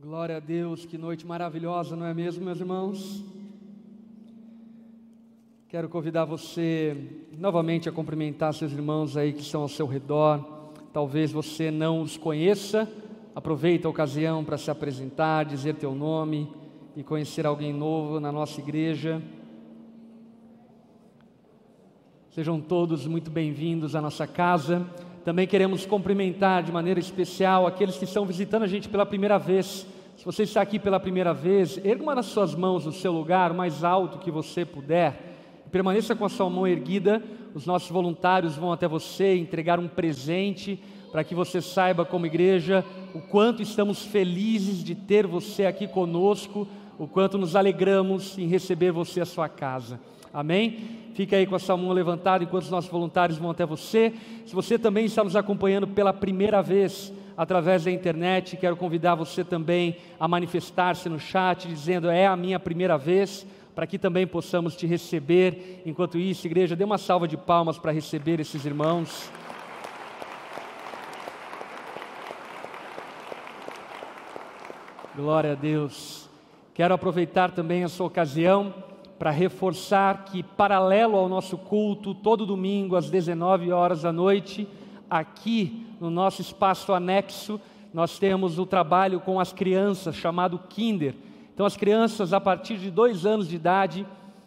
Glória a Deus, que noite maravilhosa, não é mesmo, meus irmãos? Quero convidar você novamente a cumprimentar seus irmãos aí que estão ao seu redor. Talvez você não os conheça, aproveita a ocasião para se apresentar, dizer teu nome e conhecer alguém novo na nossa igreja. Sejam todos muito bem-vindos à nossa casa. Também queremos cumprimentar de maneira especial aqueles que estão visitando a gente pela primeira vez. Se você está aqui pela primeira vez, erga uma das suas mãos no seu lugar, o mais alto que você puder. Permaneça com a sua mão erguida. Os nossos voluntários vão até você entregar um presente para que você saiba, como igreja, o quanto estamos felizes de ter você aqui conosco, o quanto nos alegramos em receber você à sua casa. Amém? Fica aí com a sua mão levantada enquanto os nossos voluntários vão até você. Se você também está nos acompanhando pela primeira vez através da internet, quero convidar você também a manifestar-se no chat, dizendo: É a minha primeira vez, para que também possamos te receber. Enquanto isso, igreja, dê uma salva de palmas para receber esses irmãos. Glória a Deus. Quero aproveitar também essa ocasião para reforçar que, paralelo ao nosso culto, todo domingo às 19 horas da noite, aqui no nosso espaço anexo, nós temos o trabalho com as crianças, chamado Kinder. Então, as crianças, a partir de dois anos de idade,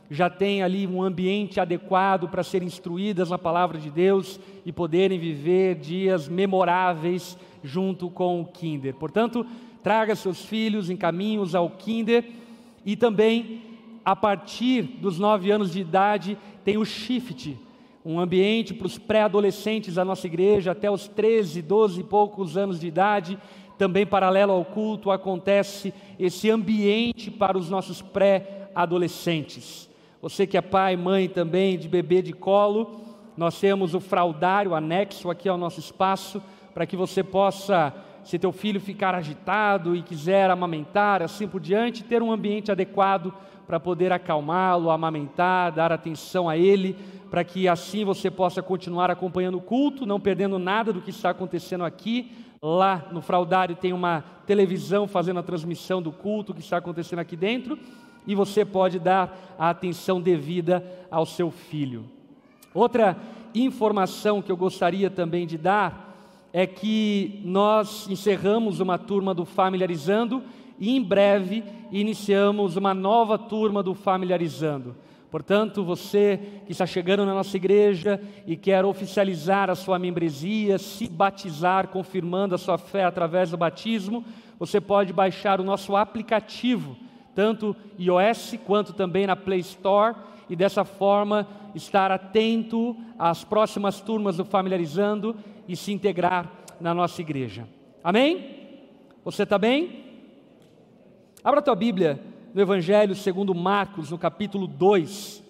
já têm ali um ambiente adequado para serem instruídas na palavra de Deus e poderem viver dias memoráveis junto com o Kinder. Portanto, traga seus filhos, em caminhos ao Kinder e também a partir dos nove anos de idade, tem o shift, um ambiente para os pré-adolescentes da nossa igreja, até os 13, 12 e poucos anos de idade. Também paralelo ao culto acontece esse ambiente para os nossos pré-adolescentes. Você que é pai, mãe também de bebê de colo, nós temos o fraldário anexo aqui ao nosso espaço, para que você possa, se teu filho ficar agitado e quiser amamentar, assim por diante, ter um ambiente adequado para poder acalmá-lo, amamentar, dar atenção a ele, para que assim você possa continuar acompanhando o culto, não perdendo nada do que está acontecendo aqui. Lá no fraudário tem uma televisão fazendo a transmissão do culto que está acontecendo aqui dentro, e você pode dar a atenção devida ao seu filho. Outra informação que eu gostaria também de dar é que nós encerramos uma turma do Familiarizando e em breve iniciamos uma nova turma do Familiarizando. Portanto, você que está chegando na nossa igreja e quer oficializar a sua membresia, se batizar, confirmando a sua fé através do batismo, você pode baixar o nosso aplicativo, tanto iOS quanto também na Play Store, e dessa forma estar atento às próximas turmas do Familiarizando e se integrar na nossa igreja. Amém? Você está bem? Abra tua Bíblia no Evangelho segundo Marcos, no capítulo 2.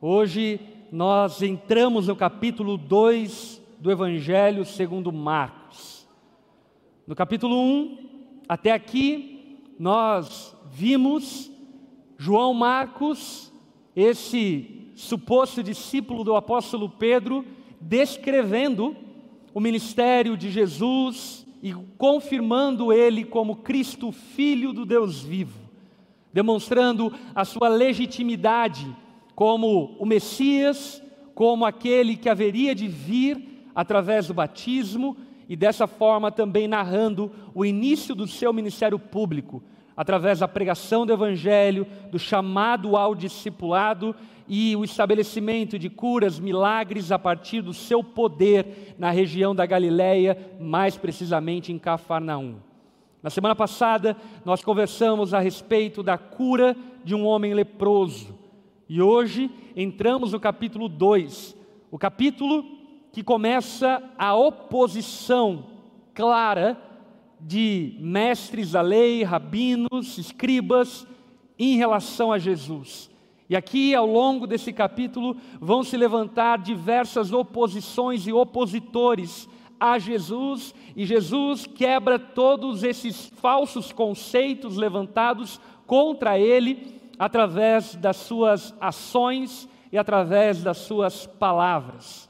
Hoje nós entramos no capítulo 2 do Evangelho segundo Marcos. No capítulo 1, até aqui, nós vimos João Marcos, esse suposto discípulo do apóstolo Pedro, descrevendo o ministério de Jesus, e confirmando ele como Cristo, Filho do Deus vivo, demonstrando a sua legitimidade como o Messias, como aquele que haveria de vir através do batismo e dessa forma também narrando o início do seu ministério público, através da pregação do Evangelho, do chamado ao discipulado e o estabelecimento de curas, milagres a partir do seu poder na região da Galileia, mais precisamente em Cafarnaum. Na semana passada, nós conversamos a respeito da cura de um homem leproso. E hoje entramos no capítulo 2, o capítulo que começa a oposição clara de mestres da lei, rabinos, escribas, em relação a Jesus. E aqui, ao longo desse capítulo, vão se levantar diversas oposições e opositores a Jesus, e Jesus quebra todos esses falsos conceitos levantados contra ele através das suas ações e através das suas palavras.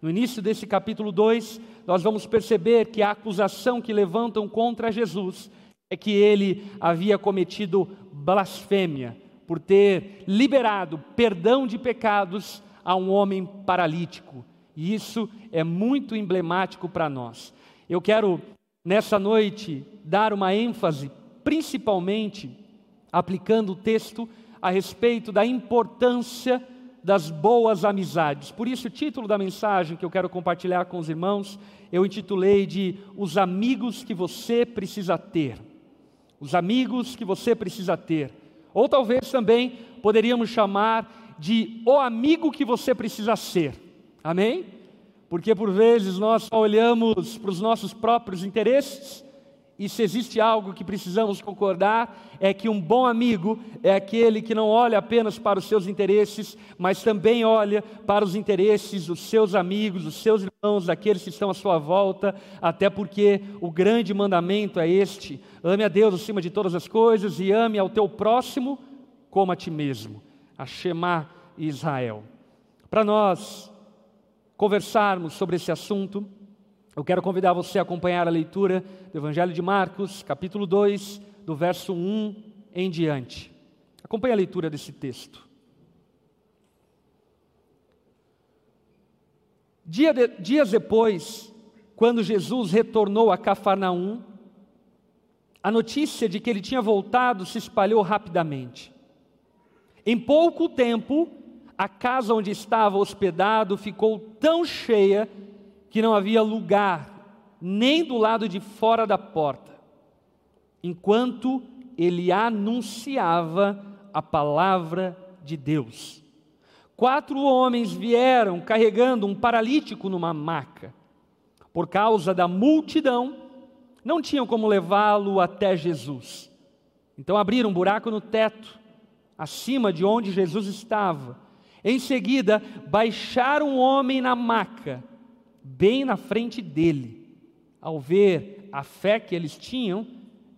No início desse capítulo 2, nós vamos perceber que a acusação que levantam contra Jesus é que ele havia cometido blasfêmia por ter liberado perdão de pecados a um homem paralítico. E isso é muito emblemático para nós. Eu quero, nessa noite, dar uma ênfase, principalmente aplicando o texto a respeito da importância das boas amizades. Por isso, o título da mensagem que eu quero compartilhar com os irmãos, eu intitulei de Os amigos que você precisa ter. Os amigos que você precisa ter. Ou talvez também poderíamos chamar de o amigo que você precisa ser. Amém? Porque por vezes nós só olhamos para os nossos próprios interesses e se existe algo que precisamos concordar, é que um bom amigo é aquele que não olha apenas para os seus interesses, mas também olha para os interesses dos seus amigos, dos seus irmãos, daqueles que estão à sua volta, até porque o grande mandamento é este: ame a Deus acima de todas as coisas e ame ao teu próximo como a ti mesmo. A Shema Israel. Para nós conversarmos sobre esse assunto, eu quero convidar você a acompanhar a leitura do Evangelho de Marcos, capítulo 2, do verso 1 em diante. Acompanhe a leitura desse texto. Dia de, dias depois, quando Jesus retornou a Cafarnaum, a notícia de que ele tinha voltado se espalhou rapidamente. Em pouco tempo, a casa onde estava hospedado ficou tão cheia que não havia lugar nem do lado de fora da porta, enquanto ele anunciava a palavra de Deus. Quatro homens vieram carregando um paralítico numa maca. Por causa da multidão, não tinham como levá-lo até Jesus. Então abriram um buraco no teto, acima de onde Jesus estava. Em seguida, baixaram o homem na maca bem na frente dele. Ao ver a fé que eles tinham,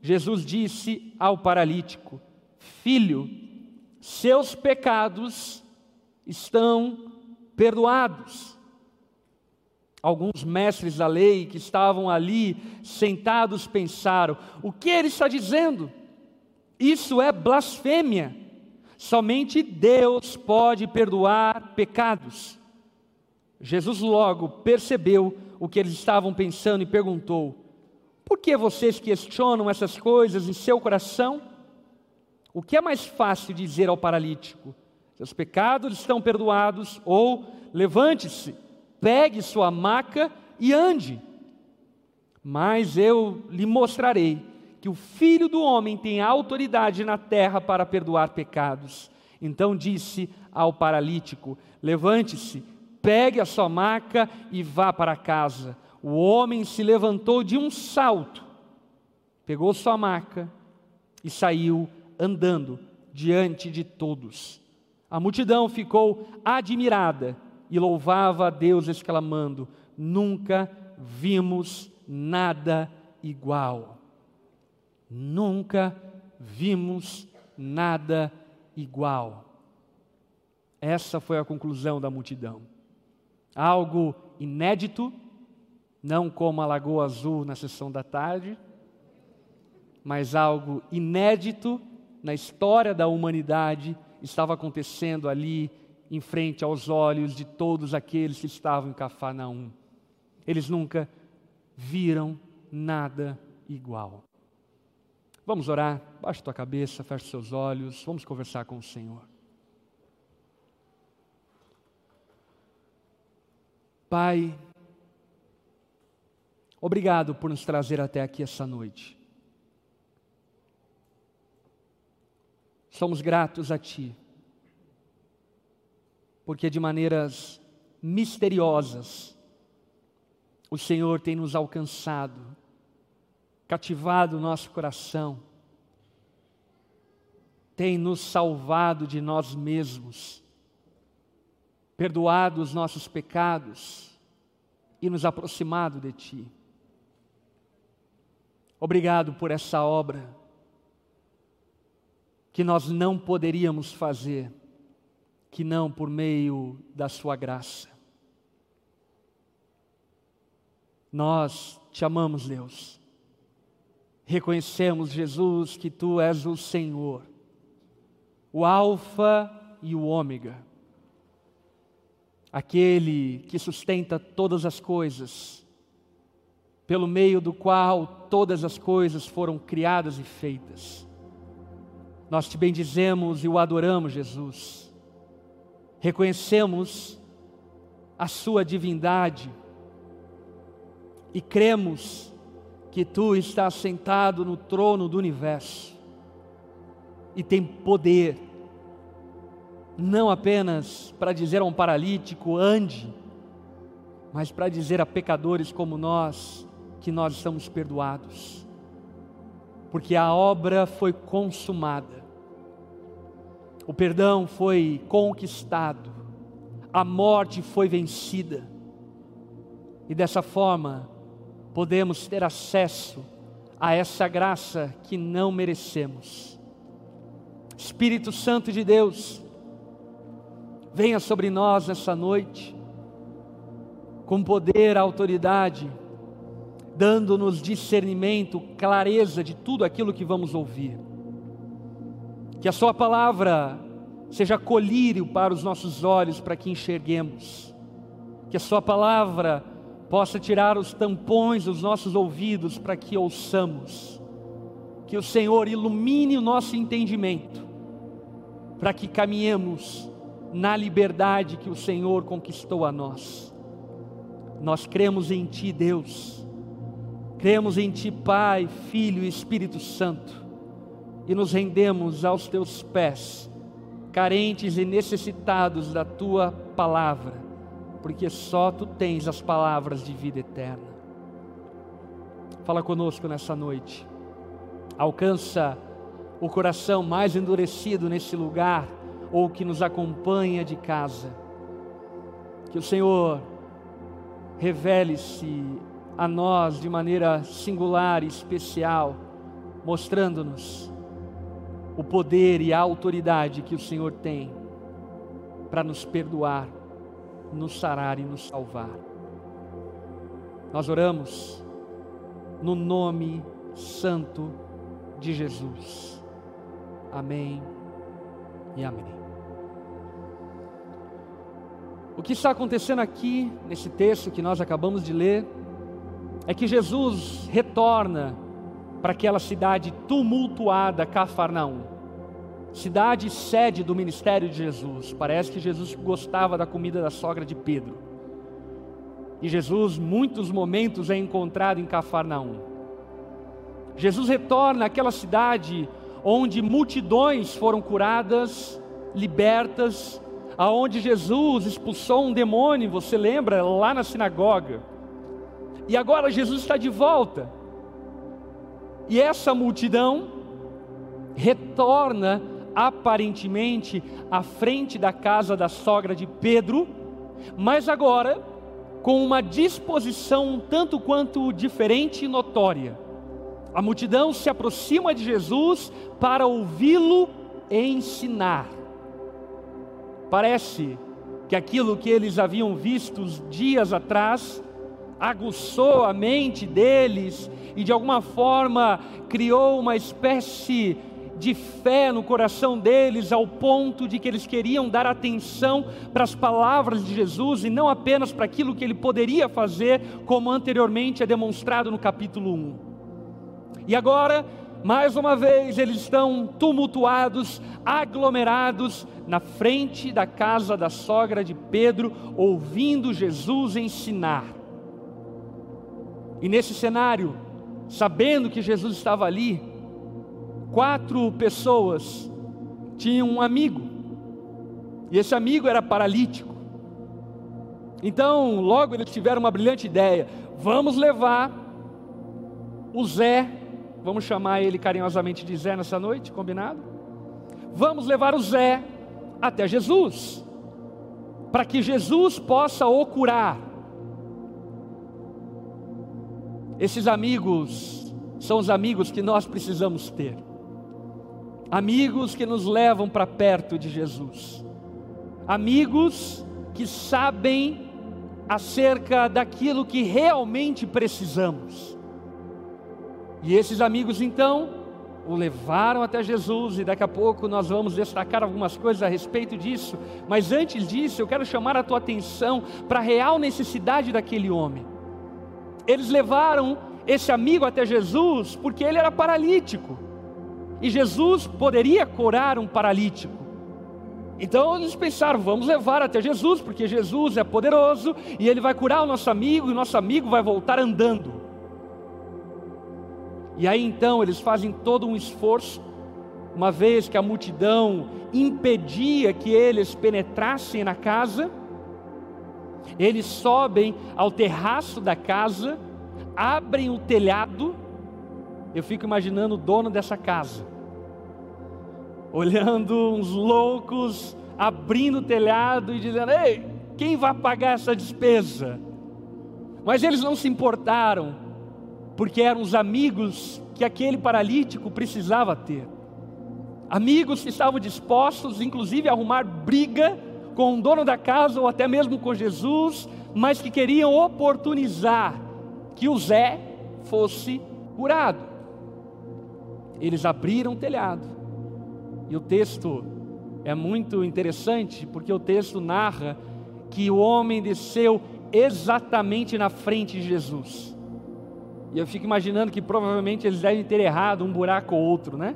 Jesus disse ao paralítico: Filho, seus pecados estão perdoados. Alguns mestres da lei que estavam ali sentados pensaram: o que ele está dizendo? Isso é blasfêmia. Somente Deus pode perdoar pecados. Jesus logo percebeu o que eles estavam pensando e perguntou: Por que vocês questionam essas coisas em seu coração? O que é mais fácil dizer ao paralítico? Seus pecados estão perdoados, ou levante-se, pegue sua maca e ande. Mas eu lhe mostrarei que o filho do homem tem autoridade na terra para perdoar pecados. Então disse ao paralítico: Levante-se, pegue a sua maca e vá para casa. O homem se levantou de um salto, pegou sua maca e saiu andando diante de todos. A multidão ficou admirada e louvava a Deus, exclamando: Nunca vimos nada igual. Nunca vimos nada igual. Essa foi a conclusão da multidão algo inédito, não como a Lagoa Azul na sessão da tarde, mas algo inédito na história da humanidade estava acontecendo ali em frente aos olhos de todos aqueles que estavam em Cafarnaum. Eles nunca viram nada igual. Vamos orar, baixe tua cabeça, feche seus olhos, vamos conversar com o Senhor. Pai, obrigado por nos trazer até aqui essa noite. Somos gratos a Ti, porque de maneiras misteriosas o Senhor tem nos alcançado, cativado o nosso coração, tem nos salvado de nós mesmos perdoado os nossos pecados e nos aproximado de Ti. Obrigado por essa obra que nós não poderíamos fazer, que não por meio da Sua graça. Nós te amamos, Deus. reconhecemos, Jesus, que tu és o Senhor, o Alfa e o Ômega, aquele que sustenta todas as coisas, pelo meio do qual todas as coisas foram criadas e feitas. Nós te bendizemos e o adoramos, Jesus. Reconhecemos a Sua divindade e cremos que Tu estás sentado no trono do universo e tem poder, não apenas para dizer a um paralítico, ande, mas para dizer a pecadores como nós, que nós estamos perdoados, porque a obra foi consumada, o perdão foi conquistado, a morte foi vencida, e dessa forma podemos ter acesso a essa graça que não merecemos. Espírito Santo de Deus, venha sobre nós nessa noite, com poder, autoridade, dando-nos discernimento, clareza de tudo aquilo que vamos ouvir. Que a Sua palavra seja colírio para os nossos olhos, para que enxerguemos. Que a Sua palavra possa tirar os tampões dos nossos ouvidos, para que ouçamos. Que o Senhor ilumine o nosso entendimento, para que caminhemos na liberdade que o Senhor conquistou a nós. Nós cremos em Ti, Deus Cremos em Ti, Pai, Filho e Espírito Santo, e nos rendemos aos Teus pés, carentes e necessitados da Tua palavra, porque só Tu tens as palavras de vida eterna. Fala conosco nessa noite, alcança o coração mais endurecido nesse lugar, ou que nos acompanha de casa. Que o Senhor revele-se a nós de maneira singular e especial, mostrando-nos o poder e a autoridade que o Senhor tem para nos perdoar, nos sarar e nos salvar. Nós oramos no nome santo de Jesus. Amém e amém. O que está acontecendo aqui, nesse texto que nós acabamos de ler, é que Jesus retorna para aquela cidade tumultuada, Cafarnaum, cidade sede do ministério de Jesus. Parece que Jesus gostava da comida da sogra de Pedro. E Jesus, muitos momentos, é encontrado em Cafarnaum. Jesus retorna àquela cidade onde multidões foram curadas, libertas, aonde Jesus expulsou um demônio, você lembra, lá na sinagoga. E agora Jesus está de volta. E essa multidão retorna aparentemente à frente da casa da sogra de Pedro, mas agora com uma disposição tanto quanto diferente e notória. A multidão se aproxima de Jesus para ouvi-lo ensinar. Parece que aquilo que eles haviam visto dias atrás aguçou a mente deles e de alguma forma criou uma espécie de fé no coração deles, ao ponto de que eles queriam dar atenção para as palavras de Jesus e não apenas para aquilo que ele poderia fazer, como anteriormente é demonstrado no capítulo 1. E agora, mais uma vez, eles estão tumultuados, aglomerados na frente da casa da sogra de Pedro, ouvindo Jesus ensinar. E nesse cenário, sabendo que Jesus estava ali, quatro pessoas tinham um amigo, e esse amigo era paralítico. Então, logo eles tiveram uma brilhante ideia: vamos levar o Zé, vamos chamar ele carinhosamente de Zé nessa noite, combinado? Vamos levar o Zé até Jesus, para que Jesus possa o curar. Esses amigos são os amigos que nós precisamos ter. Amigos que nos levam para perto de Jesus. Amigos que sabem acerca daquilo que realmente precisamos. E esses amigos então o levaram até Jesus, e daqui a pouco nós vamos destacar algumas coisas a respeito disso, mas antes disso eu quero chamar a tua atenção para a real necessidade daquele homem. Eles levaram esse amigo até Jesus porque ele era paralítico, e Jesus poderia curar um paralítico. Então eles pensaram, vamos levar até Jesus, porque Jesus é poderoso e ele vai curar o nosso amigo e nosso amigo vai voltar andando. E aí então eles fazem todo um esforço, uma vez que a multidão impedia que eles penetrassem na casa, eles sobem ao terraço da casa, abrem o telhado. Eu fico imaginando o dono dessa casa, olhando uns loucos, abrindo o telhado e dizendo: Ei, quem vai pagar essa despesa? Mas eles não se importaram, porque eram os amigos que aquele paralítico precisava ter. Amigos que estavam dispostos, inclusive, a arrumar briga com o dono da casa ou até mesmo com Jesus, mas que queriam oportunizar que o Zé fosse curado. Eles abriram o telhado e o texto é muito interessante, porque o texto narra que o homem desceu exatamente na frente de Jesus. E eu fico imaginando que provavelmente eles devem ter errado um buraco ou outro, né?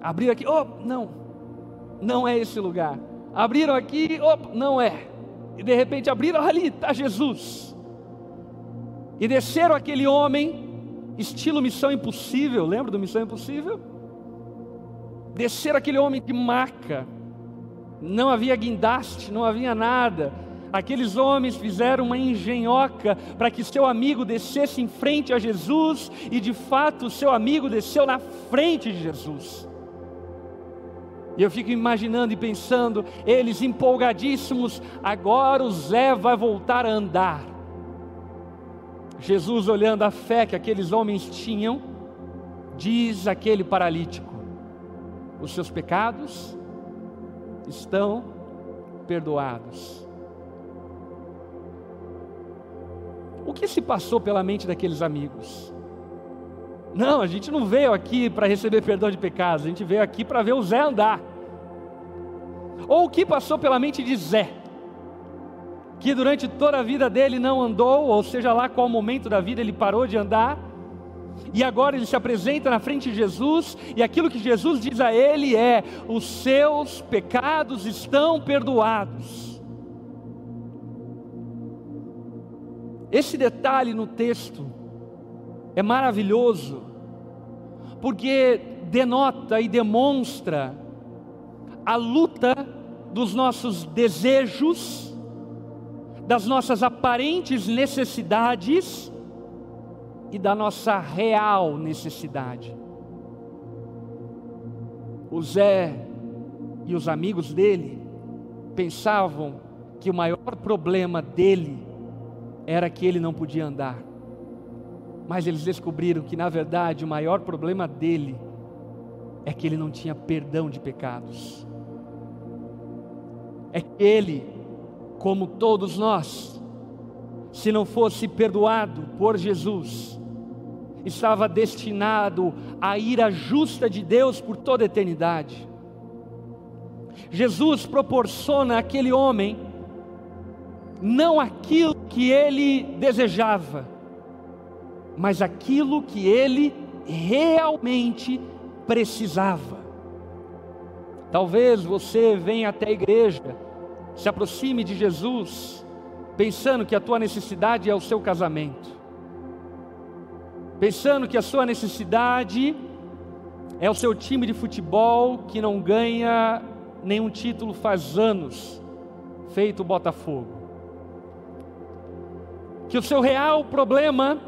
Abriram aqui, oh, não, não é esse lugar. Abriram aqui, oh, não é. E de repente abriram ali, está Jesus. E desceram aquele homem, estilo Missão Impossível, lembra do Missão Impossível? descer aquele homem de maca, não havia guindaste, não havia nada. Aqueles homens fizeram uma engenhoca para que seu amigo descesse em frente a Jesus, e de fato seu amigo desceu na frente de Jesus. E eu fico imaginando e pensando, eles empolgadíssimos, agora o Zé vai voltar a andar. Jesus, olhando a fé que aqueles homens tinham, diz aquele paralítico: os seus pecados estão perdoados. O que se passou pela mente daqueles amigos? Não, a gente não veio aqui para receber perdão de pecados, a gente veio aqui para ver o Zé andar. Ou o que passou pela mente de Zé? Que durante toda a vida dele não andou, ou seja lá qual momento da vida ele parou de andar, e agora ele se apresenta na frente de Jesus, e aquilo que Jesus diz a ele é: os seus pecados estão perdoados. Esse detalhe no texto é maravilhoso, porque denota e demonstra a luta dos nossos desejos, das nossas aparentes necessidades, e da nossa real necessidade. O Zé e os amigos dele pensavam que o maior problema dele era que ele não podia andar. Mas eles descobriram que, na verdade, o maior problema dele é que ele não tinha perdão de pecados. É que ele, como todos nós, se não fosse perdoado por Jesus, estava destinado à ira justa de Deus por toda a eternidade. Jesus proporciona àquele homem não aquilo que ele desejava, mas aquilo que ele realmente precisava. Talvez você venha até a igreja, se aproxime de Jesus, pensando que a tua necessidade é o seu casamento pensando que a sua necessidade é o seu time de futebol que não ganha nenhum título faz anos, feito Botafogo. Que o seu real problema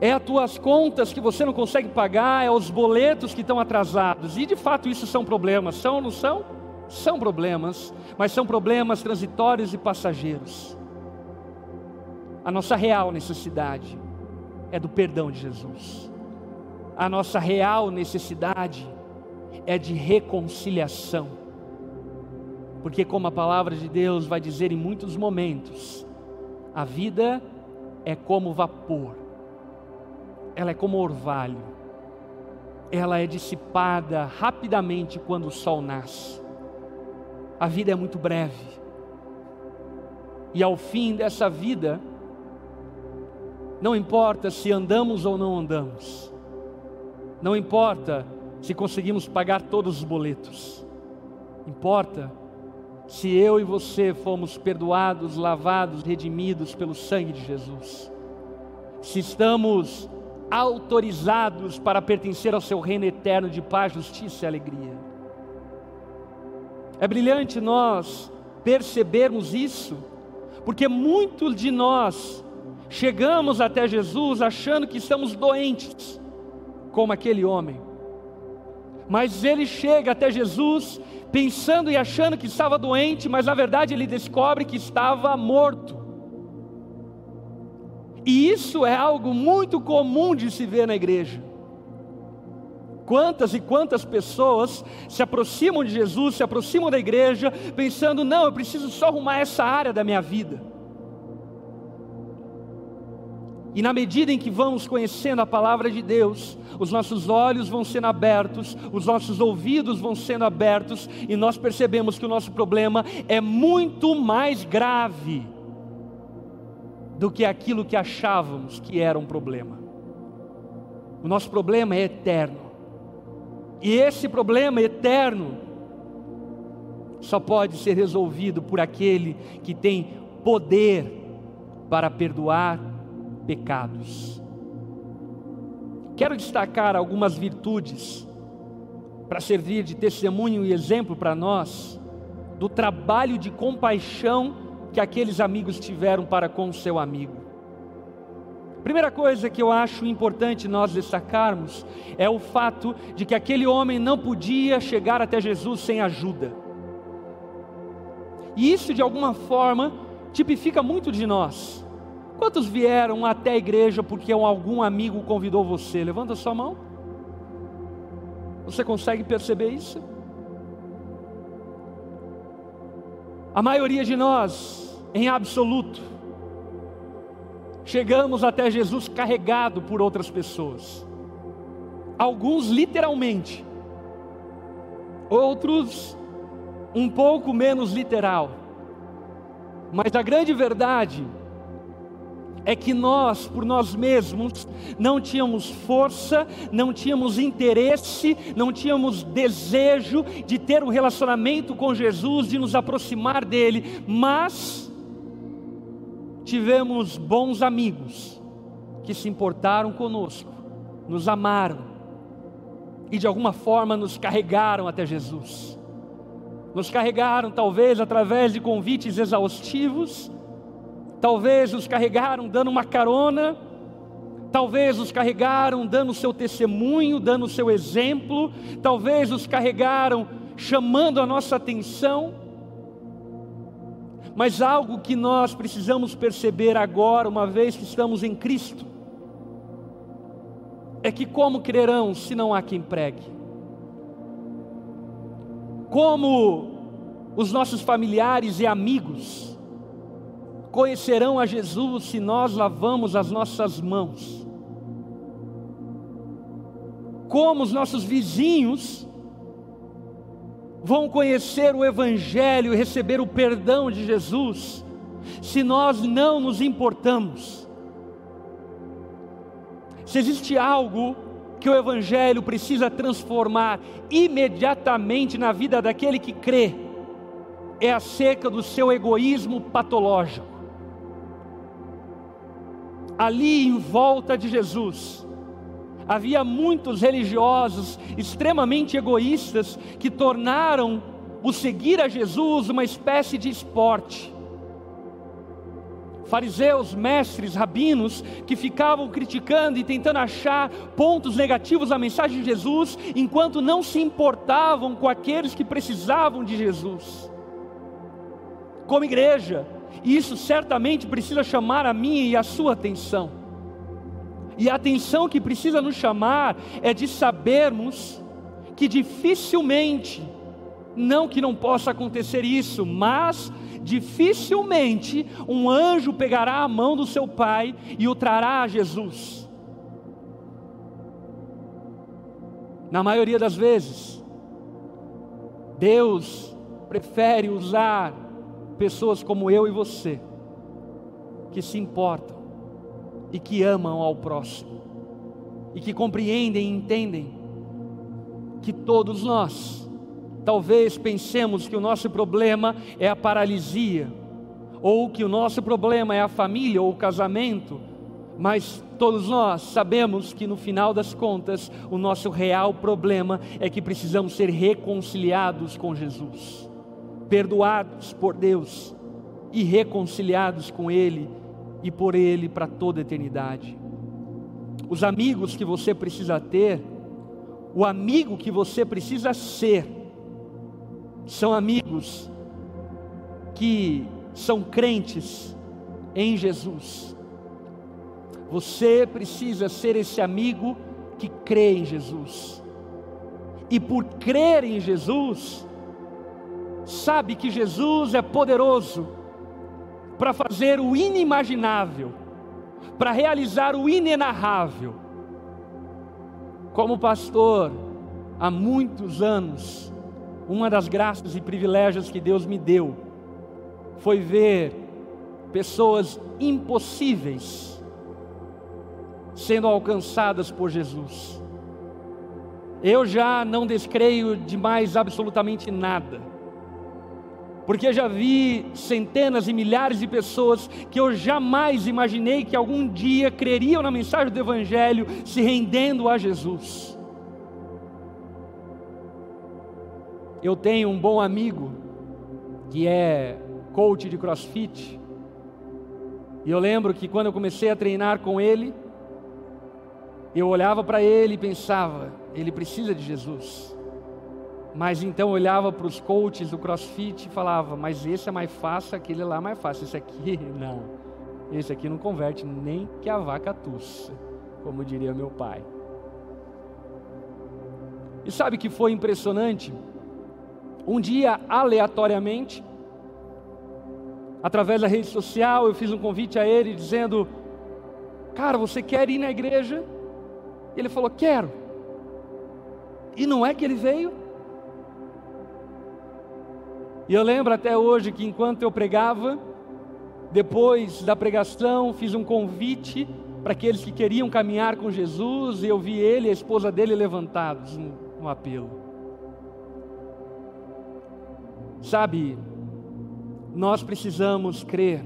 é as tuas contas que você não consegue pagar, é os boletos que estão atrasados. E de fato isso são problemas, são ou não são? São problemas, mas são problemas transitórios e passageiros. A nossa real necessidade é do perdão de Jesus. A nossa real necessidade é de reconciliação. Porque, como a palavra de Deus vai dizer em muitos momentos, a vida é como vapor, ela é como orvalho. Ela é dissipada rapidamente quando o sol nasce. A vida é muito breve. E ao fim dessa vida, não importa se andamos ou não andamos, não importa se conseguimos pagar todos os boletos, importa se eu e você fomos perdoados, lavados, redimidos pelo sangue de Jesus, se estamos autorizados para pertencer ao seu reino eterno de paz, justiça e alegria. É brilhante nós percebermos isso, porque muitos de nós chegamos até Jesus achando que estamos doentes, como aquele homem. Mas ele chega até Jesus pensando e achando que estava doente, mas na verdade ele descobre que estava morto. E isso é algo muito comum de se ver na igreja. Quantas e quantas pessoas se aproximam de Jesus, se aproximam da igreja, pensando: não, eu preciso só arrumar essa área da minha vida. E na medida em que vamos conhecendo a palavra de Deus, os nossos olhos vão sendo abertos, os nossos ouvidos vão sendo abertos, e nós percebemos que o nosso problema é muito mais grave do que aquilo que achávamos que era um problema. O nosso problema é eterno. E esse problema eterno só pode ser resolvido por aquele que tem poder para perdoar pecados. Quero destacar algumas virtudes para servir de testemunho e exemplo para nós do trabalho de compaixão que aqueles amigos tiveram para com o seu amigo. Primeira coisa que eu acho importante nós destacarmos é o fato de que aquele homem não podia chegar até Jesus sem ajuda. E isso de alguma forma tipifica muito de nós. Quantos vieram até a igreja porque algum amigo convidou você? Levanta sua mão. Você consegue perceber isso? A maioria de nós, em absoluto, chegamos até Jesus carregado por outras pessoas. Alguns literalmente, outros um pouco menos literal. Mas a grande verdade é que nós, por nós mesmos, não tínhamos força, não tínhamos interesse, não tínhamos desejo de ter um relacionamento com Jesus, de nos aproximar dele, mas tivemos bons amigos que se importaram conosco, nos amaram e de alguma forma nos carregaram até Jesus. Nos carregaram, talvez através de convites exaustivos, Talvez os carregaram dando uma carona, talvez os carregaram dando o seu testemunho, dando o seu exemplo, talvez os carregaram chamando a nossa atenção. Mas algo que nós precisamos perceber agora, uma vez que estamos em Cristo, é que como crerão se não há quem pregue? Como os nossos familiares e amigos conhecerão a Jesus se nós lavamos as nossas mãos. Como os nossos vizinhos vão conhecer o Evangelho e receber o perdão de Jesus, se nós não nos importamos. Se existe algo que o Evangelho precisa transformar imediatamente na vida daquele que crê, é acerca do seu egoísmo patológico ali em volta de Jesus, havia muitos religiosos extremamente egoístas que tornaram o seguir a Jesus uma espécie de esporte. Fariseus, mestres, rabinos que ficavam criticando e tentando achar pontos negativos à mensagem de Jesus, enquanto não se importavam com aqueles que precisavam de Jesus. Como igreja, e isso certamente precisa chamar a minha e a sua atenção. E a atenção que precisa nos chamar é de sabermos que dificilmente, não que não possa acontecer isso, mas dificilmente um anjo pegará a mão do seu pai e o trará a Jesus. Na maioria das vezes, Deus prefere usar pessoas como eu e você, que se importam e que amam ao próximo, e que compreendem e entendem que todos nós, talvez pensemos que o nosso problema é a paralisia, ou que o nosso problema é a família ou o casamento, mas todos nós sabemos que no final das contas, o nosso real problema é que precisamos ser reconciliados com Jesus, perdoados por Deus e reconciliados com Ele e por Ele para toda a eternidade. Os amigos que você precisa ter, o amigo que você precisa ser, são amigos que são crentes em Jesus. Você precisa ser esse amigo que crê em Jesus. E por crer em Jesus, sabe que Jesus é poderoso para fazer o inimaginável, para realizar o inenarrável. Como pastor, há muitos anos, uma das graças e privilégios que Deus me deu foi ver pessoas impossíveis sendo alcançadas por Jesus. Eu já não descreio de mais absolutamente nada porque já vi centenas e milhares de pessoas que eu jamais imaginei que algum dia creriam na mensagem do Evangelho, se rendendo a Jesus. Eu tenho um bom amigo que é coach de crossfit, e eu lembro que quando eu comecei a treinar com ele, eu olhava para ele e pensava: ele precisa de Jesus. Mas então olhava para os coaches do CrossFit e falava: Mas esse é mais fácil, aquele lá é mais fácil. Esse aqui, não. Esse aqui não converte nem que a vaca tussa, como diria meu pai. E sabe que foi impressionante? Um dia, aleatoriamente, através da rede social, eu fiz um convite a ele dizendo: Cara, você quer ir na igreja? Ele falou: Quero. E não é que ele veio? E eu lembro até hoje que enquanto eu pregava, depois da pregação, fiz um convite para aqueles que queriam caminhar com Jesus, e eu vi ele e a esposa dele levantados no, no apelo. Sabe, nós precisamos crer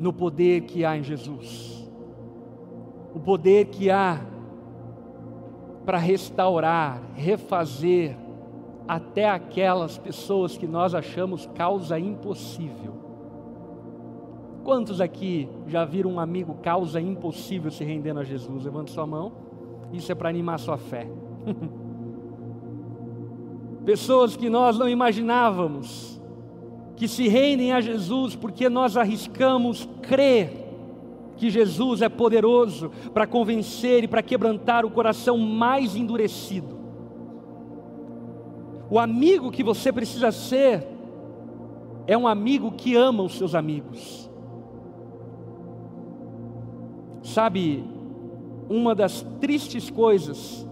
no poder que há em Jesus, o poder que há para restaurar, refazer, até aquelas pessoas que nós achamos causa impossível. Quantos aqui já viram um amigo causa impossível se rendendo a Jesus? Levante sua mão. Isso é para animar sua fé. Pessoas que nós não imaginávamos que se rendem a Jesus porque nós arriscamos crer que Jesus é poderoso para convencer e para quebrantar o coração mais endurecido. O amigo que você precisa ser é um amigo que ama os seus amigos. Sabe, uma das tristes coisas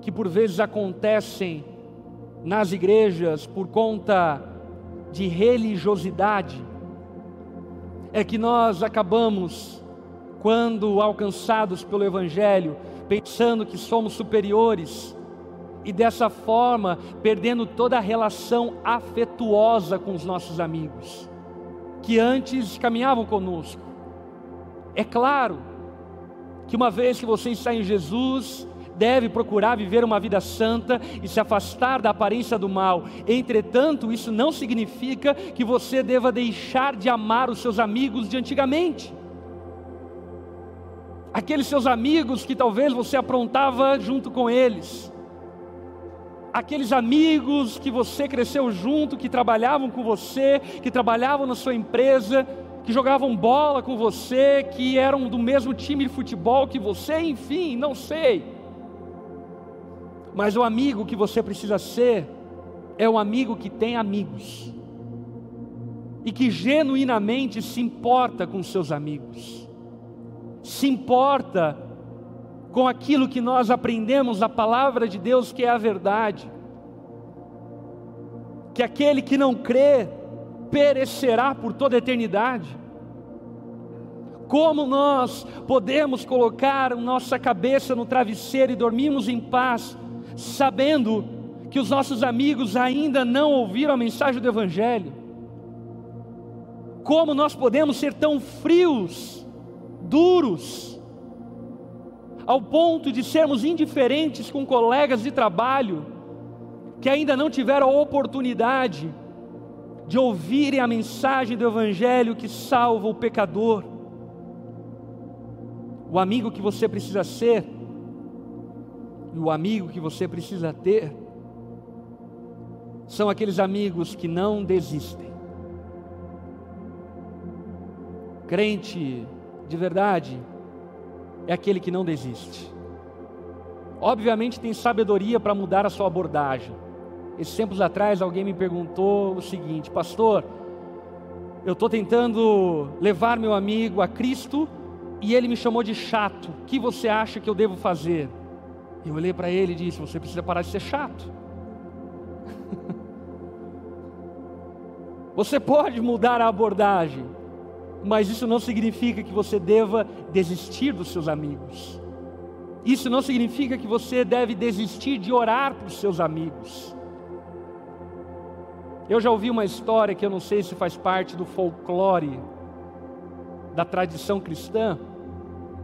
que por vezes acontecem nas igrejas por conta de religiosidade é que nós acabamos, quando alcançados pelo Evangelho, pensando que somos superiores e dessa forma perdendo toda a relação afetuosa com os nossos amigos, que antes caminhavam conosco. É claro que uma vez que você está em Jesus, deve procurar viver uma vida santa e se afastar da aparência do mal. Entretanto, isso não significa que você deva deixar de amar os seus amigos de antigamente. Aqueles seus amigos que talvez você aprontava junto com eles aqueles amigos que você cresceu junto, que trabalhavam com você, que trabalhavam na sua empresa, que jogavam bola com você, que eram do mesmo time de futebol que você, enfim, não sei. Mas o amigo que você precisa ser é um amigo que tem amigos e que genuinamente se importa com seus amigos, se importa com aquilo que nós aprendemos da palavra de Deus, que é a verdade. Que aquele que não crê perecerá por toda a eternidade. Como nós podemos colocar nossa cabeça no travesseiro e dormirmos em paz, sabendo que os nossos amigos ainda não ouviram a mensagem do Evangelho? Como nós podemos ser tão frios, duros, ao ponto de sermos indiferentes com colegas de trabalho que ainda não tiveram a oportunidade de ouvirem a mensagem do Evangelho que salva o pecador? O amigo que você precisa ser, e o amigo que você precisa ter, são aqueles amigos que não desistem. Crente de verdade é aquele que não desiste. Obviamente tem sabedoria para mudar a sua abordagem. Esses tempos atrás alguém me perguntou o seguinte: Pastor, eu estou tentando levar meu amigo a Cristo e ele me chamou de chato. O que você acha que eu devo fazer? Eu olhei para ele e disse: Você precisa parar de ser chato. Você pode mudar a abordagem, mas isso não significa que você deva desistir dos seus amigos. Isso não significa que você deve desistir de orar para os seus amigos. Eu já ouvi uma história que eu não sei se faz parte do folclore da tradição cristã,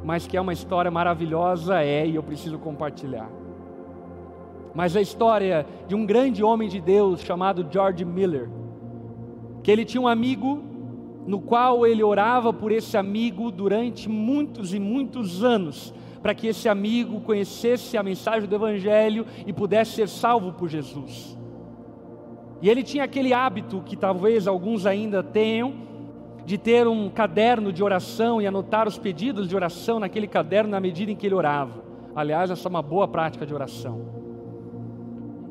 mas que é uma história maravilhosa, é, e eu preciso compartilhar. Mas a história de um grande homem de Deus chamado George Miller que ele tinha um amigo no qual ele orava por esse amigo durante muitos e muitos anos, para que esse amigo conhecesse a mensagem do Evangelho e pudesse ser salvo por Jesus. E ele tinha aquele hábito que talvez alguns ainda tenham, de ter um caderno de oração e anotar os pedidos de oração naquele caderno na medida em que ele orava. Aliás, essa é uma boa prática de oração.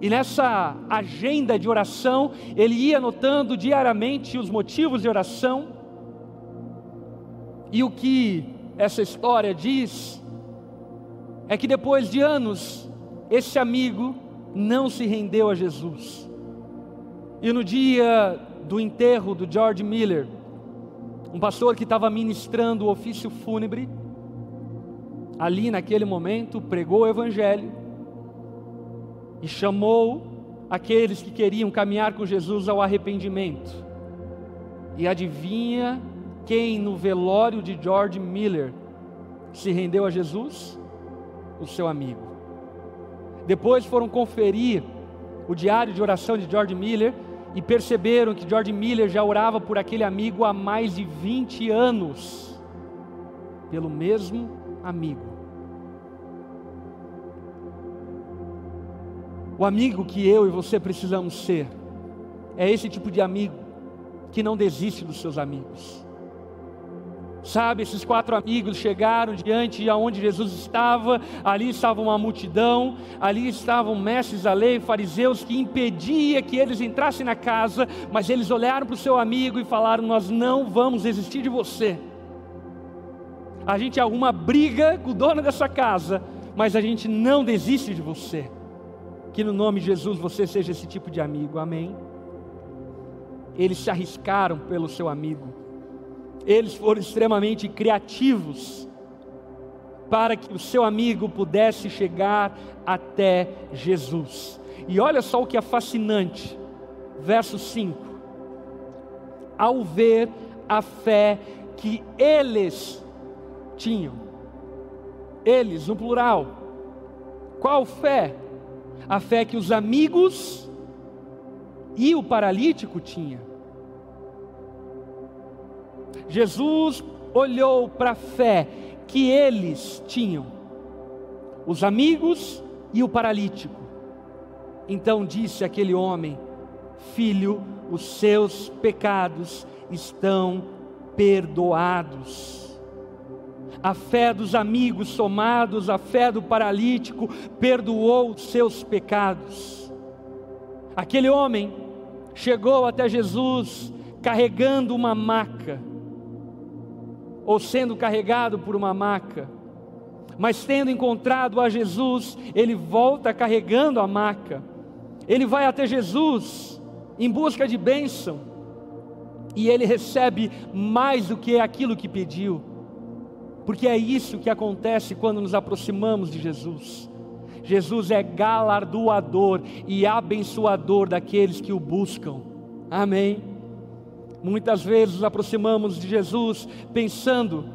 E nessa agenda de oração, ele ia anotando diariamente os motivos de oração. E o que essa história diz é que depois de anos, esse amigo não se rendeu a Jesus. E no dia do enterro do George Miller, um pastor que estava ministrando o ofício fúnebre, ali naquele momento pregou o Evangelho, e chamou aqueles que queriam caminhar com Jesus ao arrependimento. E adivinha quem no velório de George Miller se rendeu a Jesus? O seu amigo. Depois foram conferir o diário de oração de George Miller e perceberam que George Miller já orava por aquele amigo há mais de 20 anos, pelo mesmo amigo. O amigo que eu e você precisamos ser é esse tipo de amigo que não desiste dos seus amigos. Sabe, esses quatro amigos chegaram diante de onde Jesus estava, ali estava uma multidão, ali estavam mestres da lei, fariseus, que impedia que eles entrassem na casa, mas eles olharam para o seu amigo e falaram: Nós não vamos desistir de você. A gente arruma briga com o dono dessa casa, mas a gente não desiste de você. Que no nome de Jesus você seja esse tipo de amigo, amém? Eles se arriscaram pelo seu amigo, eles foram extremamente criativos para que o seu amigo pudesse chegar até Jesus. E olha só o que é fascinante, verso 5: ao ver a fé que eles tinham, eles no plural, qual fé? A fé que os amigos e o paralítico tinha. Jesus olhou para a fé que eles tinham, os amigos e o paralítico. Então disse aquele homem: Filho, os seus pecados estão perdoados a fé dos amigos somados, a fé do paralítico, perdoou seus pecados. Aquele homem chegou até Jesus carregando uma maca, ou sendo carregado por uma maca, Mas tendo encontrado a Jesus, ele volta carregando a maca. Ele vai até Jesus em busca de bênção. E ele recebe mais do que aquilo que pediu. Porque é isso que acontece quando nos aproximamos de Jesus. Jesus é galardoador e abençoador daqueles que o buscam. Amém. Muitas vezes nos aproximamos de Jesus pensando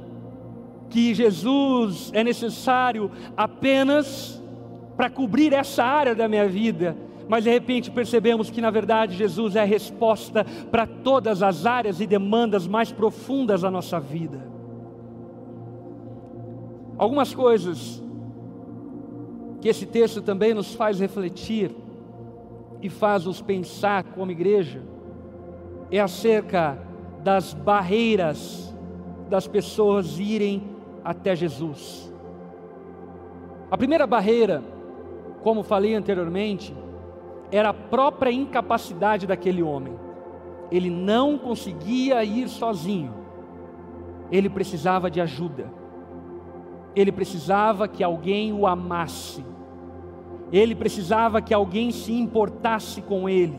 que Jesus é necessário apenas para cobrir essa área da minha vida, mas de repente percebemos que na verdade Jesus é a resposta para todas as áreas e demandas mais profundas da nossa vida. Algumas coisas que esse texto também nos faz refletir e faz nos pensar como igreja é acerca das barreiras das pessoas irem até Jesus. A primeira barreira, como falei anteriormente, era a própria incapacidade daquele homem. Ele não conseguia ir sozinho. Ele precisava de ajuda. Ele precisava que alguém o amasse. Ele precisava que alguém se importasse com ele.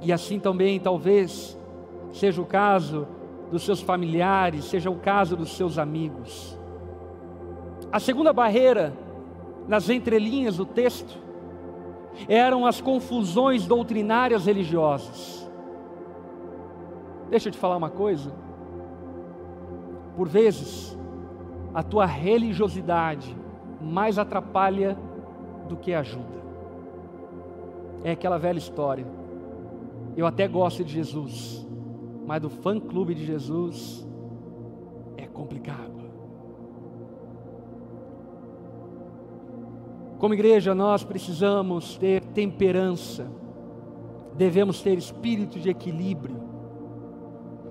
E assim também, talvez, seja o caso dos seus familiares, seja o caso dos seus amigos. A segunda barreira, nas entrelinhas do texto, eram as confusões doutrinárias religiosas. Deixa eu te falar uma coisa. Por vezes, a tua religiosidade mais atrapalha do que ajuda. É aquela velha história. Eu até gosto de Jesus, mas do fã-clube de Jesus é complicado. Como igreja, nós precisamos ter temperança, devemos ter espírito de equilíbrio,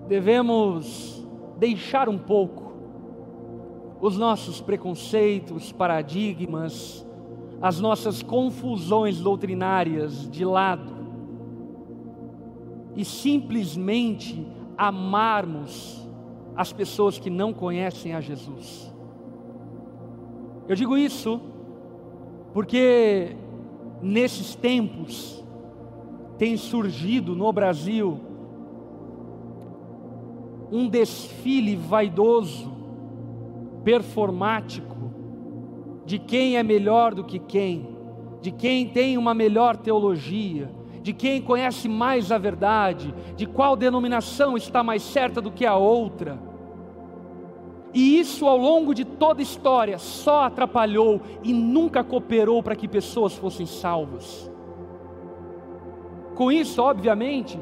devemos deixar um pouco os nossos preconceitos, paradigmas, as nossas confusões doutrinárias de lado e simplesmente amarmos as pessoas que não conhecem a Jesus. Eu digo isso porque nesses tempos tem surgido no Brasil um desfile vaidoso, performático, de quem é melhor do que quem, de quem tem uma melhor teologia, de quem conhece mais a verdade, de qual denominação está mais certa do que a outra. E isso ao longo de toda a história só atrapalhou e nunca cooperou para que pessoas fossem salvas. Com isso, obviamente,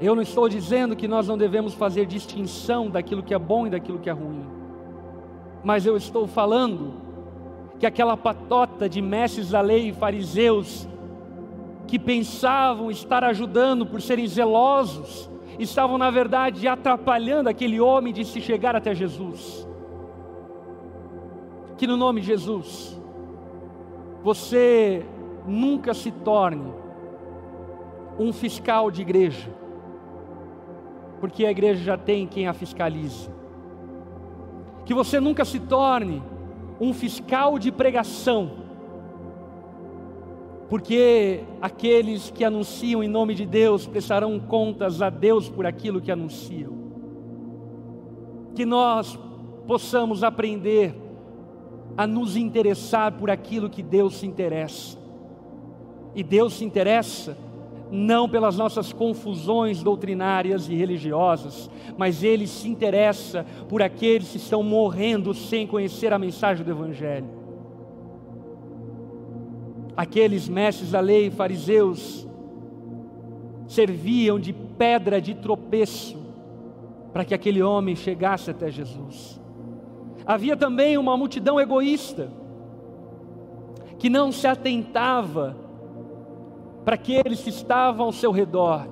eu não estou dizendo que nós não devemos fazer distinção daquilo que é bom e daquilo que é ruim, mas eu estou falando que aquela patota de mestres da lei e fariseus que pensavam estar ajudando por serem zelosos, estavam na verdade atrapalhando aquele homem de se chegar até Jesus. Que no nome de Jesus, você nunca se torne um fiscal de igreja, porque a igreja já tem quem a fiscalize. Que você nunca se torne um fiscal de pregação, porque aqueles que anunciam em nome de Deus prestarão contas a Deus por aquilo que anunciam. Que nós possamos aprender a nos interessar por aquilo que Deus se interessa. E Deus se interessa não pelas nossas confusões doutrinárias e religiosas, mas Ele se interessa por aqueles que estão morrendo sem conhecer a mensagem do Evangelho aqueles mestres da lei, fariseus, serviam de pedra de tropeço para que aquele homem chegasse até Jesus. Havia também uma multidão egoísta, que não se atentava para aqueles que estavam ao seu redor.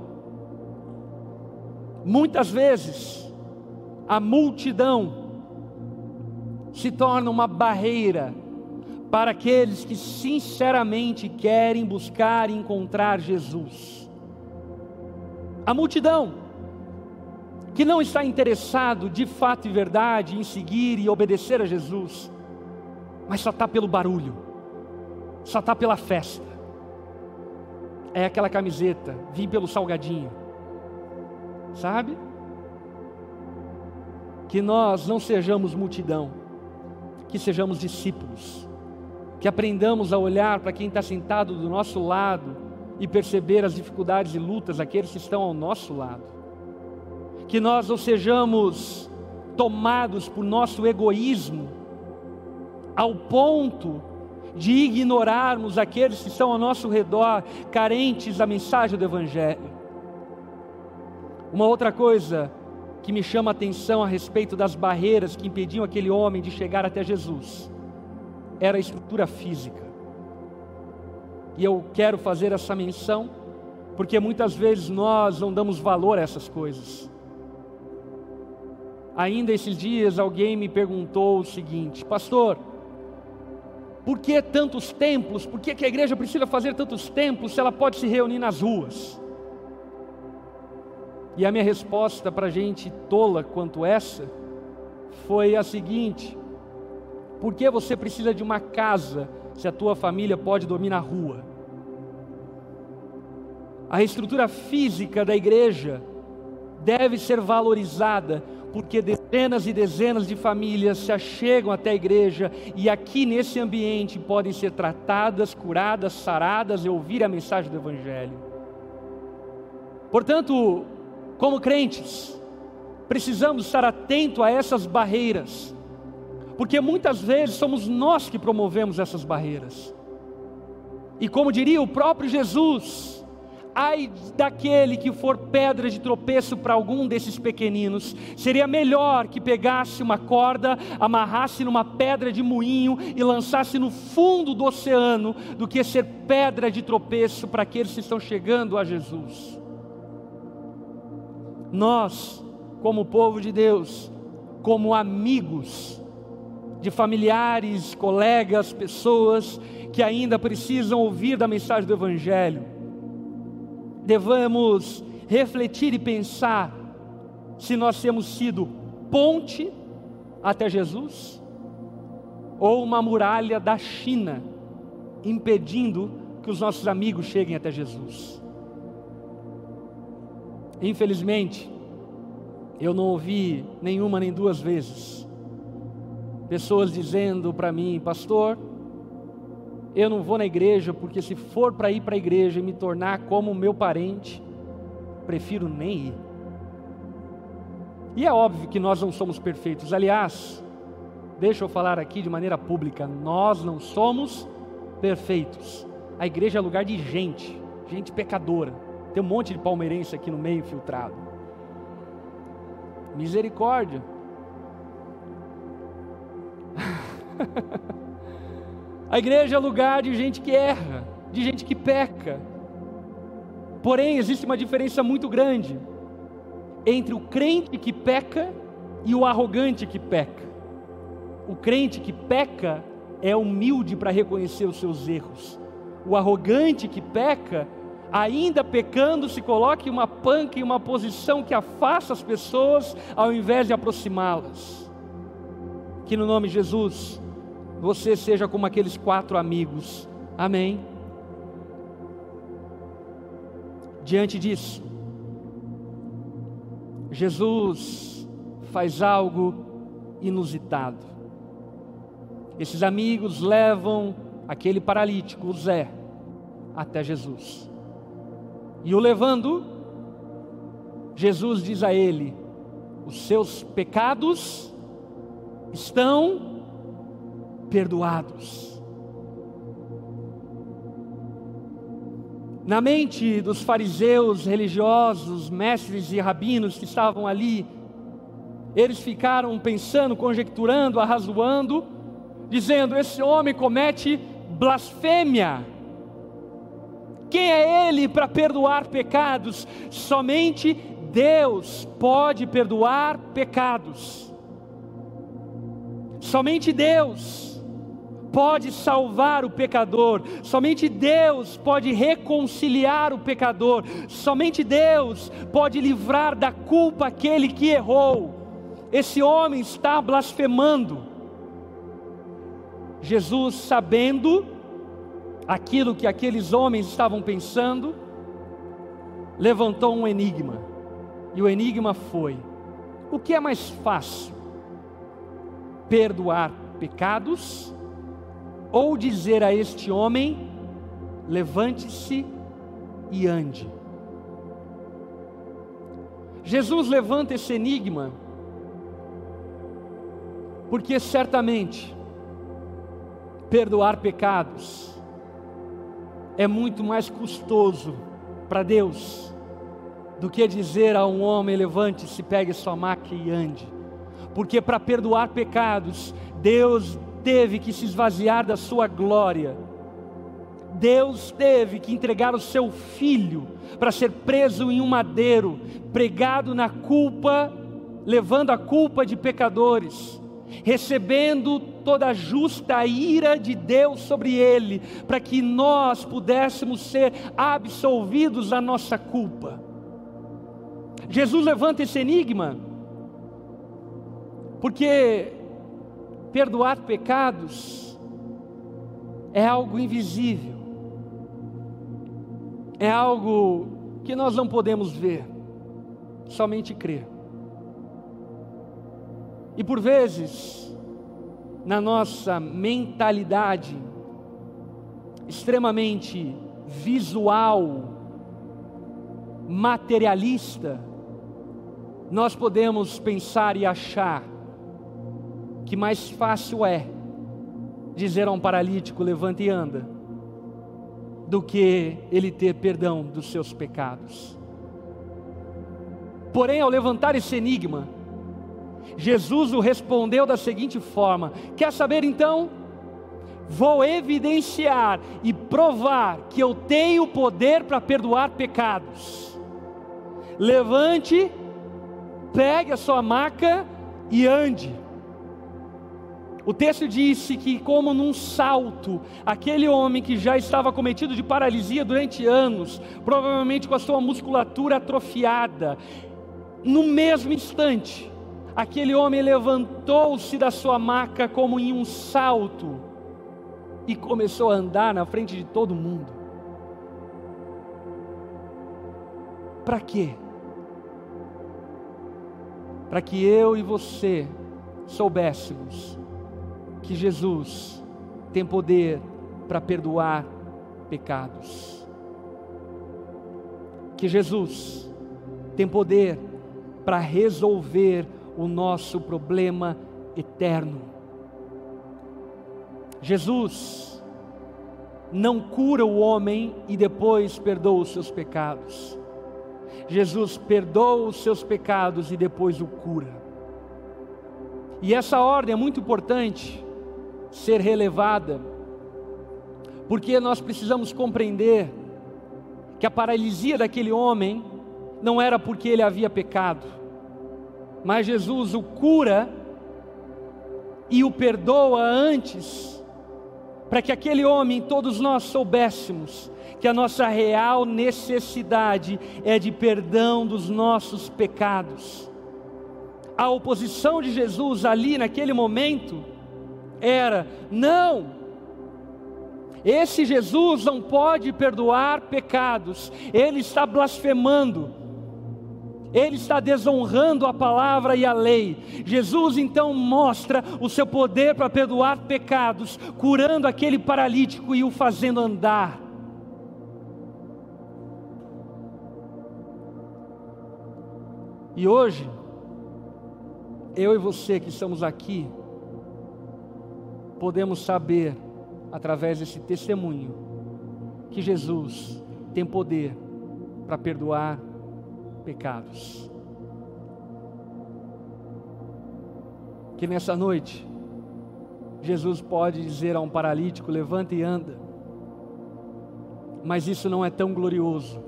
Muitas vezes, a multidão se torna uma barreira para aqueles que sinceramente querem buscar e encontrar Jesus. A multidão que não está interessado de fato e verdade em seguir e obedecer a Jesus, mas só está pelo barulho, só está pela festa. É aquela camiseta, vim pelo salgadinho, sabe? Que nós não sejamos multidão, que sejamos discípulos, que aprendamos a olhar para quem está sentado do nosso lado e perceber as dificuldades e lutas daqueles que estão ao nosso lado que nós não sejamos tomados por nosso egoísmo, ao ponto de ignorarmos aqueles que estão ao nosso redor, carentes da mensagem do Evangelho. Uma outra coisa que me chama a atenção a respeito das barreiras que impediam aquele homem de chegar até Jesus era a estrutura física. E eu quero fazer essa menção porque muitas vezes nós não damos valor a essas coisas. Ainda esses dias alguém me perguntou o seguinte: Pastor, por que tantos templos? Por que, que a igreja precisa fazer tantos templos se ela pode se reunir nas ruas? E a minha resposta para gente tola quanto essa foi a seguinte: por que você precisa de uma casa se a tua família pode dormir na rua? A estrutura física da igreja deve ser valorizada porque dezenas e dezenas de famílias se achegam até a igreja e aqui nesse ambiente podem ser tratadas, curadas, saradas e ouvir a mensagem do Evangelho. Portanto, como crentes, precisamos estar atentos a essas barreiras, porque muitas vezes somos nós que promovemos essas barreiras. E como diria o próprio Jesus, ai daquele que for pedra de tropeço para algum desses pequeninos, seria melhor que pegasse uma corda, amarrasse numa pedra de moinho e lançasse no fundo do oceano, do que ser pedra de tropeço para aqueles que estão chegando a Jesus. Nós, como povo de Deus, como amigos de familiares, colegas, pessoas que ainda precisam ouvir da mensagem do Evangelho, devamos refletir e pensar se nós temos sido ponte até Jesus ou uma muralha da China impedindo que os nossos amigos cheguem até Jesus. Infelizmente, eu não ouvi nenhuma nem duas vezes pessoas dizendo para mim, pastor, eu não vou na igreja porque se for para ir para a igreja e me tornar como meu parente, prefiro nem ir. E é óbvio que nós não somos perfeitos. Aliás, deixa eu falar aqui de maneira pública, nós não somos perfeitos. A igreja é lugar de gente, gente pecadora. Tem um monte de palmeirense aqui no meio infiltrado. Misericórdia. A igreja é lugar de gente que erra, de gente que peca. Porém, existe uma diferença muito grande entre o crente que peca e o arrogante que peca. O crente que peca é humilde para reconhecer os seus erros. O arrogante que peca, ainda pecando, se coloca em uma panca, em uma posição que afasta as pessoas ao invés de aproximá-las. Que no nome de Jesus você seja como aqueles quatro amigos. Amém. Diante disso, Jesus faz algo inusitado. Esses amigos levam aquele paralítico, o Zé, até Jesus. E o levando, Jesus diz a ele: Os seus pecados estão perdoados. Na mente dos fariseus religiosos, mestres e rabinos que estavam ali, eles ficaram pensando, conjecturando, arrazoando, dizendo: esse homem comete blasfêmia. Quem é ele para perdoar pecados? Somente Deus pode perdoar pecados. Somente Deus pode salvar o pecador, somente Deus pode reconciliar o pecador, somente Deus pode livrar da culpa aquele que errou. Esse homem está blasfemando. Jesus, sabendo aquilo que aqueles homens estavam pensando, levantou um enigma. E o enigma foi: o que é mais fácil? Perdoar pecados ou dizer a este homem: levante-se e ande? Jesus levanta esse enigma, porque certamente perdoar pecados é muito mais custoso para Deus do que dizer a um homem: levante-se, pegue sua maca e ande. Porque para perdoar pecados, Deus teve que se esvaziar da sua glória. Deus teve que entregar o seu filho para ser preso em um madeiro, pregado na culpa, levando a culpa de pecadores recebendo toda a justa ira de Deus sobre ele, para que nós pudéssemos ser absolvidos da nossa culpa. Jesus levanta esse enigma, porque perdoar pecados é algo invisível, é algo que nós não podemos ver, somente crer. E por vezes, na nossa mentalidade extremamente visual, materialista, nós podemos pensar e achar que mais fácil é dizer a um paralítico: levanta e anda, do que ele ter perdão dos seus pecados. Porém, ao levantar esse enigma, Jesus o respondeu da seguinte forma: Quer saber então? Vou evidenciar e provar que eu tenho poder para perdoar pecados. Levante, pegue a sua maca e ande. O texto disse que, como num salto, aquele homem que já estava cometido de paralisia durante anos, provavelmente com a sua musculatura atrofiada, no mesmo instante, aquele homem levantou-se da sua maca como em um salto e começou a andar na frente de todo mundo. Para quê? Para que eu e você soubéssemos que Jesus tem poder para perdoar pecados. Que Jesus tem poder para resolver o nosso problema eterno. Jesus não cura o homem e depois perdoa os seus pecados. Jesus perdoa os seus pecados e depois o cura. E essa ordem é muito importante ser relevada, porque nós precisamos compreender que a paralisia daquele homem não era porque ele havia pecado, mas Jesus o cura e o perdoa antes, para que aquele homem, todos nós soubéssemos que a nossa real necessidade é de perdão dos nossos pecados. A oposição de Jesus ali naquele momento era: não, esse Jesus não pode perdoar pecados, ele está blasfemando ele está desonrando a palavra e a lei. Jesus então mostra o seu poder para perdoar pecados, curando aquele paralítico e o fazendo andar. E hoje, eu e você que estamos aqui, podemos saber, através desse testemunho, que Jesus tem poder para perdoar pecados. Que nessa noite, Jesus pode dizer a um paralítico: levanta e anda. Mas isso não é tão glorioso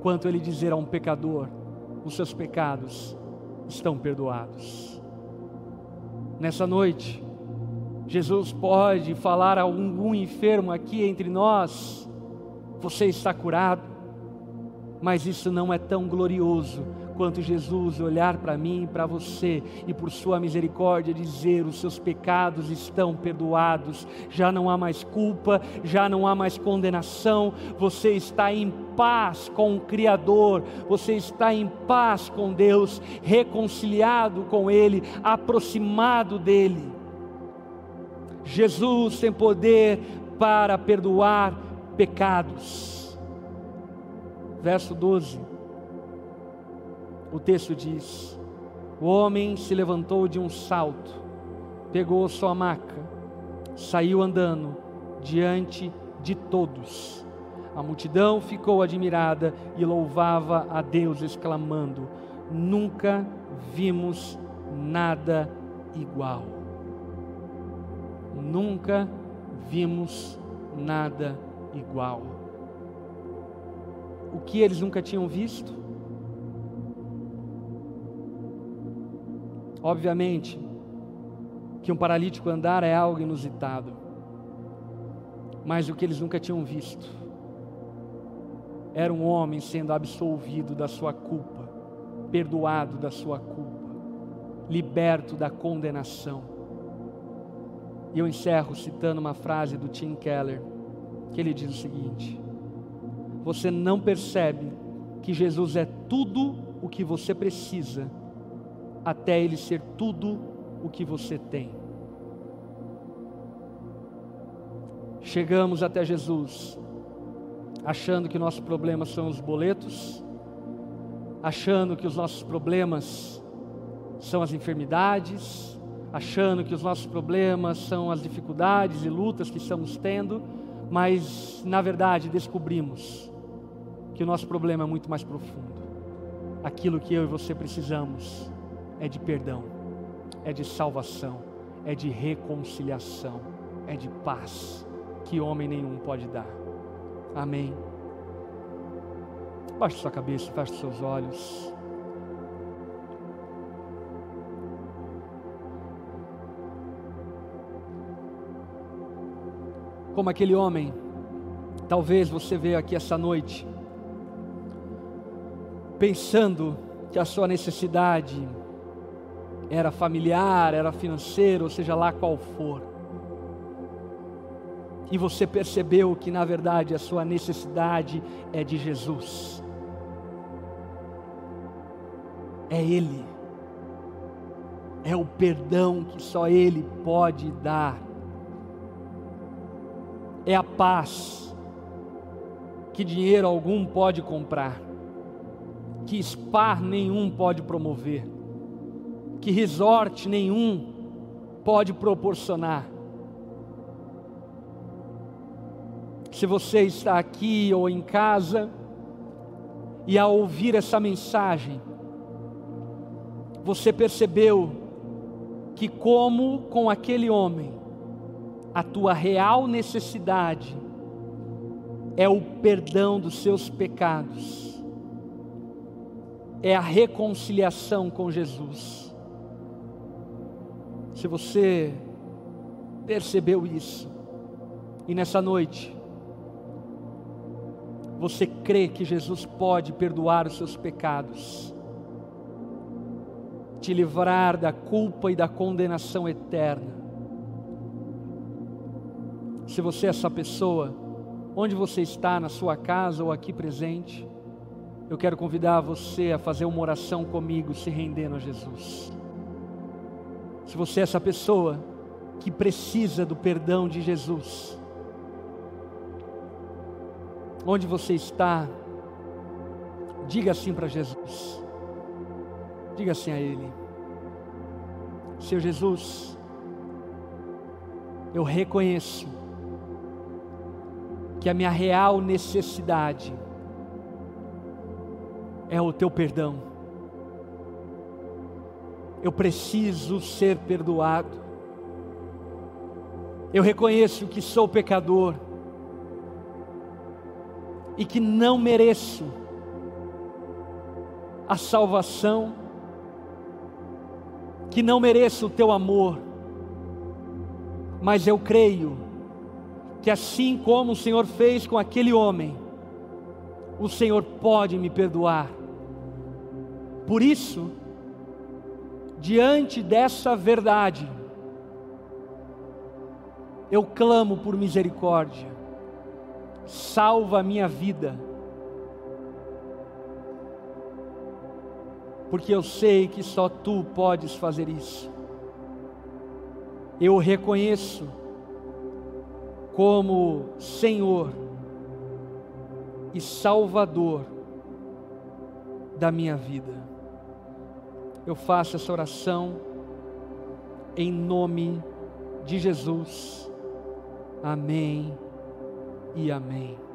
quanto ele dizer a um pecador: os seus pecados estão perdoados. Nessa noite, Jesus pode falar a algum enfermo aqui entre nós: você está curado, mas isso não é tão glorioso quanto Jesus olhar para mim e para você e por sua misericórdia dizer: os seus pecados estão perdoados, já não há mais culpa, já não há mais condenação, você está em paz com o Criador, você está em paz com Deus, reconciliado com Ele, aproximado dEle. Jesus tem poder para perdoar pecados. Verso 12 o texto diz: O homem se levantou de um salto, pegou sua maca, saiu andando diante de todos. A multidão ficou admirada e louvava a Deus, exclamando: Nunca vimos nada igual. Nunca vimos nada igual. O que eles nunca tinham visto? Obviamente que um paralítico andar é algo inusitado, mas o que eles nunca tinham visto era um homem sendo absolvido da sua culpa, perdoado da sua culpa, liberto da condenação. E eu encerro citando uma frase do Tim Keller, que ele diz o seguinte: Você não percebe que Jesus é tudo o que você precisa até Ele ser tudo o que você tem. Chegamos até Jesus, achando que nossos problemas são os boletos, achando que os nossos problemas são as enfermidades, achando que os nossos problemas são as dificuldades e lutas que estamos tendo, mas na verdade descobrimos que o nosso problema é muito mais profundo. Aquilo que eu e você precisamos é de perdão, é de salvação, é de reconciliação, é de paz que homem nenhum pode dar. Amém. Baixe sua cabeça, feche seus olhos. Como aquele homem, talvez você veio aqui essa noite pensando que a sua necessidade era familiar, era financeiro, ou seja lá qual for. E você percebeu que na verdade a sua necessidade é de Jesus. É Ele. É o perdão que só Ele pode dar. É a paz que dinheiro algum pode comprar, que spa nenhum pode promover que resort nenhum pode proporcionar. Se você está aqui ou em casa e ao ouvir essa mensagem, você percebeu que, como com aquele homem, a tua real necessidade é o perdão dos seus pecados, é a reconciliação com Jesus. Se você percebeu isso, e nessa noite, você crê que Jesus pode perdoar os seus pecados, te livrar da culpa e da condenação eterna. Se você é essa pessoa, onde você está, na sua casa ou aqui presente, eu quero convidar você a fazer uma oração comigo, se rendendo a Jesus. Se você é essa pessoa que precisa do perdão de Jesus, onde você está, diga assim para Jesus, diga assim a Ele: Senhor Jesus, eu reconheço que a minha real necessidade é o Teu perdão eu preciso ser perdoado. Eu reconheço que sou pecador e que não mereço a salvação, que não mereço o teu amor, Mas eu creio que assim como o Senhor fez com aquele homem, o Senhor pode me perdoar. Por isso, diante dessa verdade, eu clamo por misericórdia, salva a minha vida, porque eu sei que só tu podes fazer isso. Eu reconheço como Senhor e Salvador da minha vida. Eu faço essa oração em nome de Jesus. Amém e amém.